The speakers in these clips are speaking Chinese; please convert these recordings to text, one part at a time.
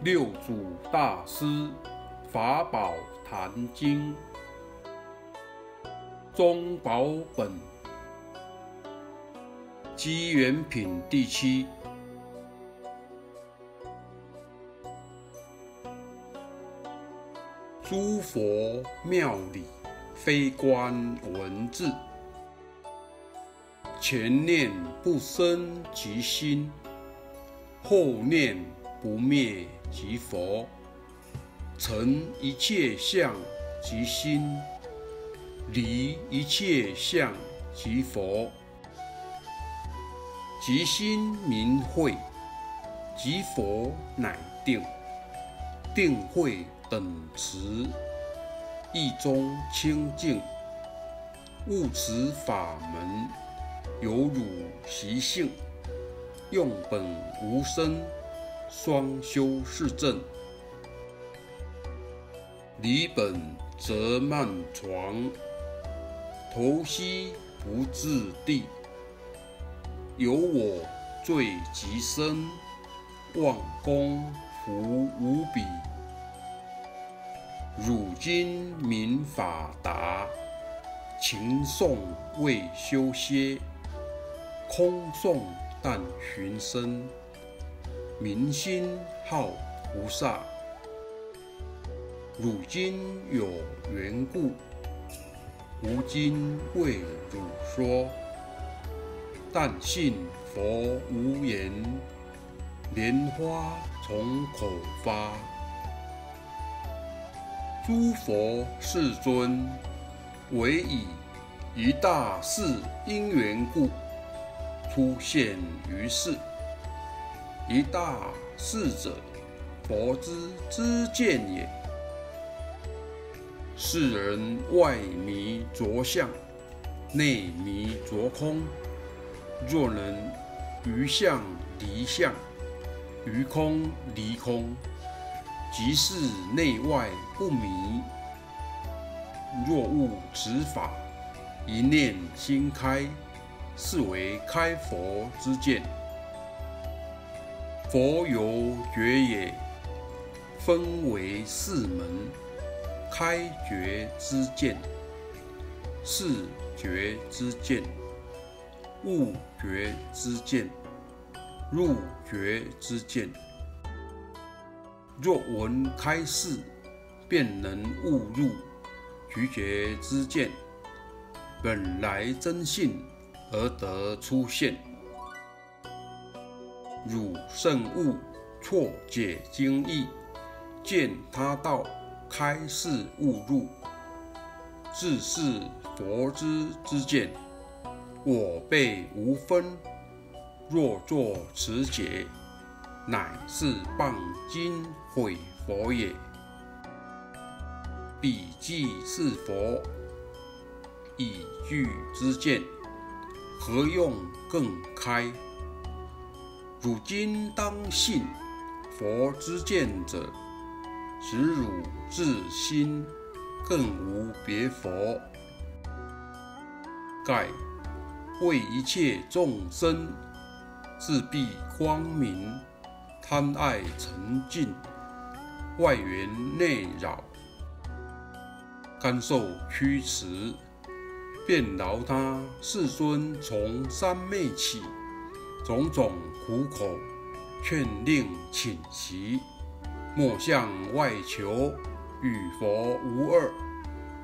六祖大师法宝坛经中宝本机缘品第七。诸佛庙里非观文字，前念不生即心，后念不灭。即佛成一切相即心，离一切相即佛。即心明慧，即佛乃定。定慧等持，意中清净。悟此法门，犹如习性，用本无生。双修是正，离本则慢床，头西不自地。有我罪极深，妄功福无比。汝今明法达，情诵未休歇，空诵但寻声。明心好菩萨，汝今有缘故，吾今为汝说。但信佛无言，莲花从口发。诸佛世尊，唯以一大事因缘故，出现于世。一大事者，佛之知见也。世人外迷着相，内迷着空。若能于相离相，于空离空，即是内外不迷。若悟此法，一念心开，是为开佛之见。佛有觉也，分为四门：开觉之见、视觉之见、悟觉之见、入觉之见。若闻开示，便能悟入觉觉之见，本来真性而得出现。汝甚悟错解经义，见他道开示悟入，自是佛之之见。我辈无分，若作此解，乃是谤经毁佛也。彼即是佛以具之见，何用更开？汝今当信佛之见者，使汝自心，更无别佛。盖为一切众生自闭光明，贪爱沉静，外缘内扰，甘受驱驰，便饶他世尊从三昧起。种种苦口劝令请习，莫向外求，与佛无二，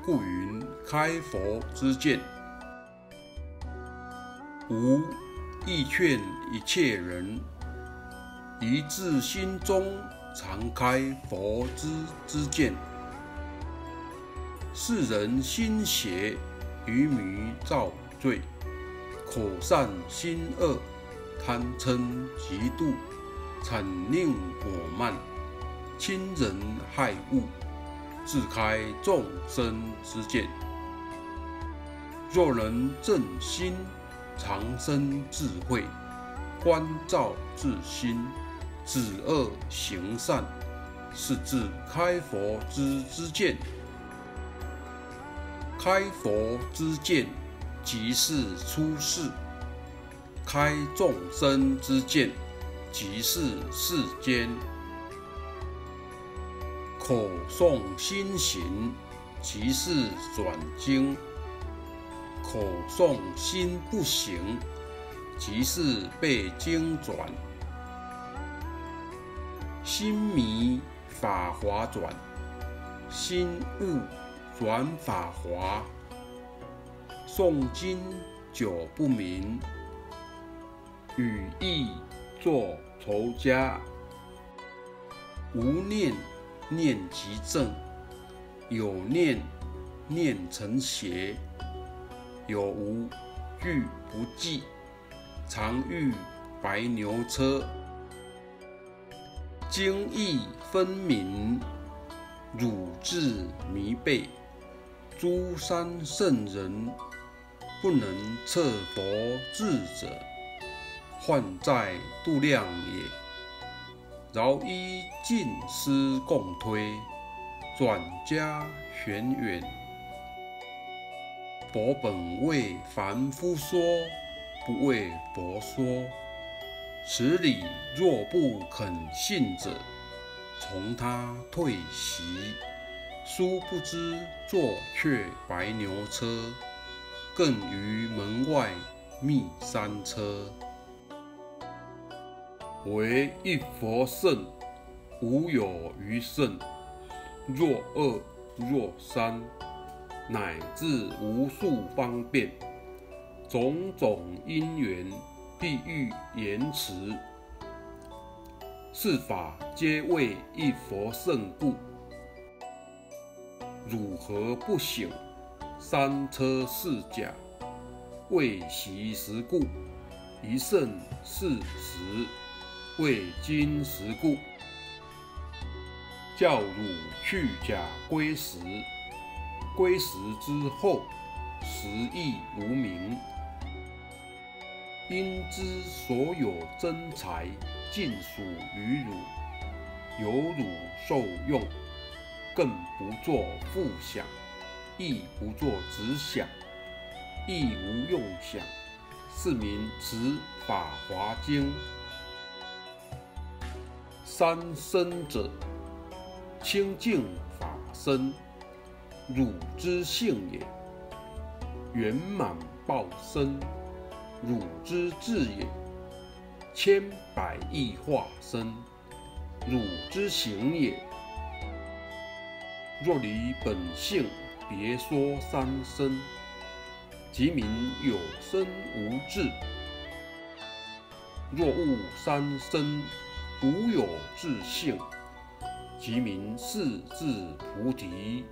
故云开佛之见。吾亦劝一切人，一自心中常开佛之之见。世人心邪，愚迷造罪，口善心恶。贪嗔嫉妒，惨令果慢，亲人害物，自开众生之见。若能正心，常生智慧，观照自心，止恶行善，是自开佛之之见。开佛之见，即是出世。开众生之见，即是世间。口诵心行，即是转经；口诵心不行，即是被经转。心迷法华转，心悟转法华。诵经久不明，与意作仇家。无念念即正，有念念成邪。有无俱不记，常遇白牛车。经义分明，汝智迷背。诸山圣人不能测佛智者，患在度量也。饶依尽思共推，转加玄远。佛本为凡夫说，不为佛说。此理若不肯信者，从他退席。殊不知坐却白牛车，更于门外觅山车。唯一佛圣，无有余圣。若二若三，乃至无数方便，种种因缘。必欲言辞，是法皆为一佛圣故。汝何不醒？三车四甲，未习时故；一圣四时，为今时故。教汝去假归时，归时之后，时亦无名。因知所有真财尽属于汝，由汝受用，更不作复想，亦不作直想，亦无用想，是名持法华经。三身者，清净法身，汝之性也；圆满报身。汝之智也，千百亿化身；汝之行也。若离本性，别说三身，即名有身无智；若悟三身，古有自性，即名四智菩提。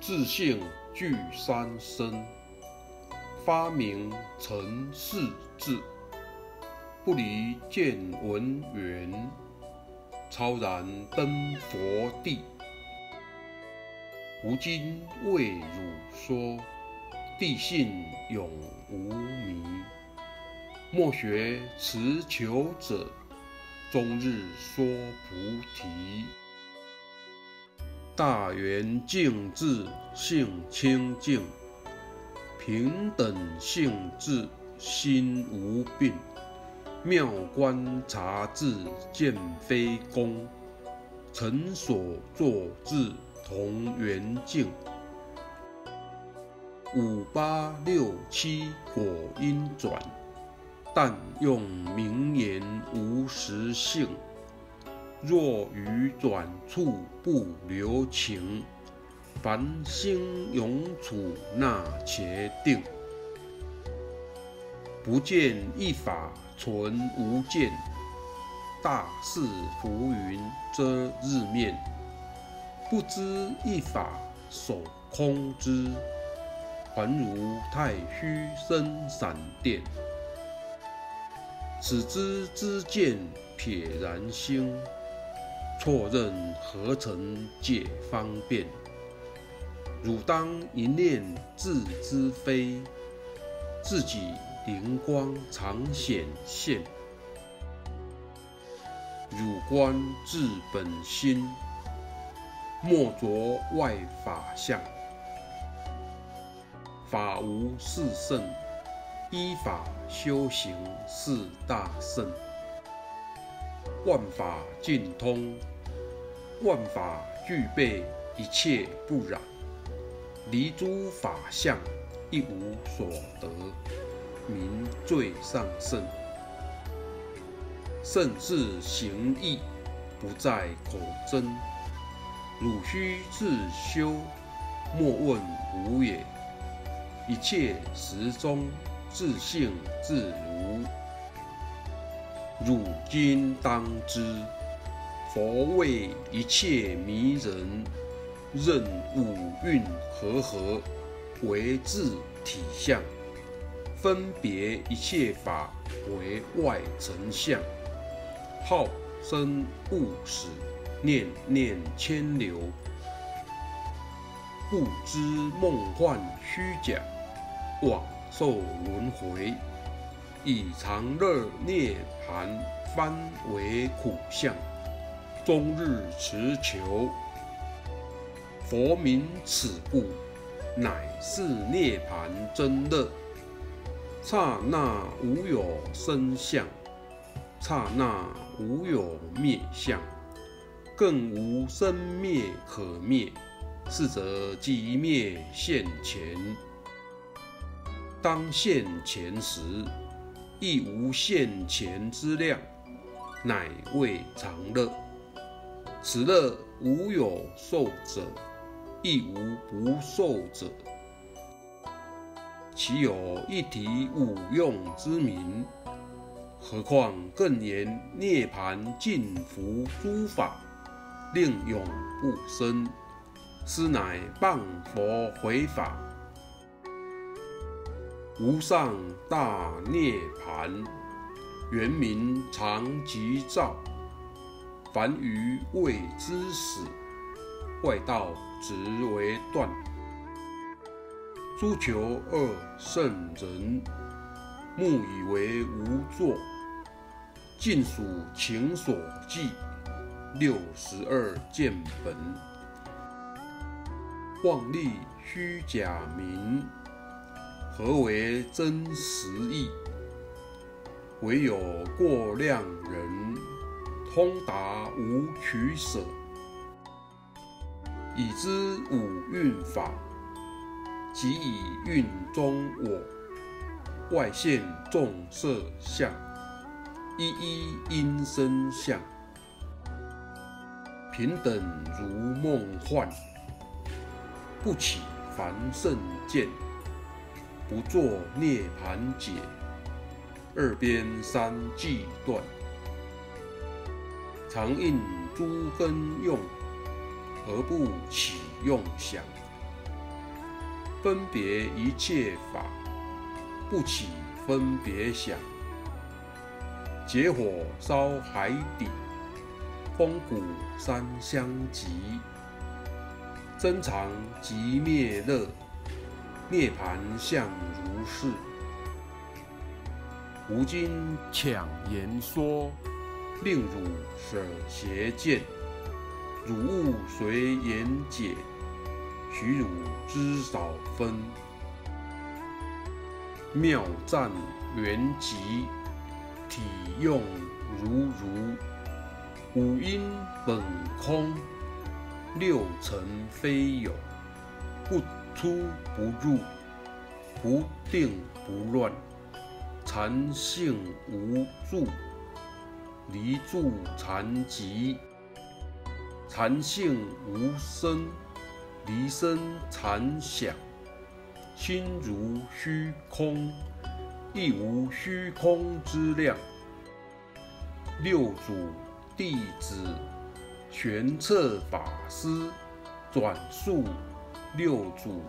自性具三身。发明成四智，不离见闻缘，超然登佛地。吾今为汝说，地性永无迷。莫学持求者，终日说菩提。大圆净智性清净。平等性智，心无病；妙观察智，见非功。成所作智，同圆净。五八六七果因转，但用名言无实性。若于转处不留情。凡心永处那且定，不见一法存无见，大势浮云遮日面，不知一法守空之，还如太虚生闪电。此之知见撇然心，错认何曾解方便？汝当一念自知非，自己灵光常显现。汝观自本心，莫着外法相。法无四圣，依法修行是大圣。万法尽通，万法具备，一切不染，离诸法相，一无所得，名最上圣。圣智行义，不在口真。汝须自修，莫问无也。一切时中，自性自如。汝今当知，佛为一切迷人，任五蕴和合，为自体相，分别一切法为外成相。好生勿死，念念牵流，不知梦幻虚假，往受轮回，以常乐涅盘翻为苦相，终日持求。佛名此故，乃是涅盘真乐，刹那无有生相。刹那无有灭相，更无生灭可灭，是则即灭现前。当现前时，亦无现前之量，乃谓常乐。此乐无有受者，亦无不受者。其有一体五用之名？何况更言涅盘尽福诸法，令永不生，斯乃谤佛回法。无上大涅盘，原名常寂照。凡愚未知始，外道直为断。诸求二圣人，目以为无作。尽属情所寄，六十二见本，妄立虚假名，何为真实义？唯有过量人，通达无取舍，已知五蕴法，即以蕴中我，外现众色相。一一因身相，平等如梦幻，不起凡圣见，不作涅盘解，二边三际断，常应诸根用，而不起用想，分别一切法，不起分别想。结火烧海底，风鼓三相急。真常即灭乐，涅盘相如是。吾今强言说，令汝舍邪见。汝勿随言解，许汝知少分。妙赞圆寂。体用如如，五阴本空，六尘非有，不出不入，不定不乱，禅性无住，离住禅极，禅性无生，离生禅想，心如虚空。亦无虚空之量。六祖弟子玄策法师转述六祖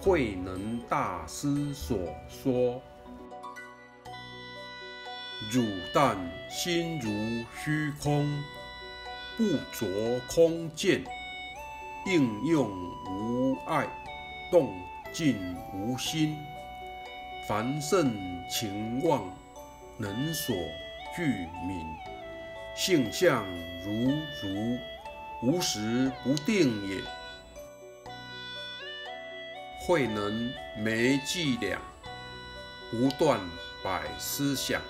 慧能大师所说：“汝但心如虚空，不着空见，应用无碍，动静无心。”凡圣情望，能所具泯，性相如如，无时不定也。慧能没伎俩，不断摆思想，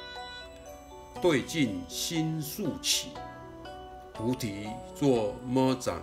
对镜心速起，菩提作么长，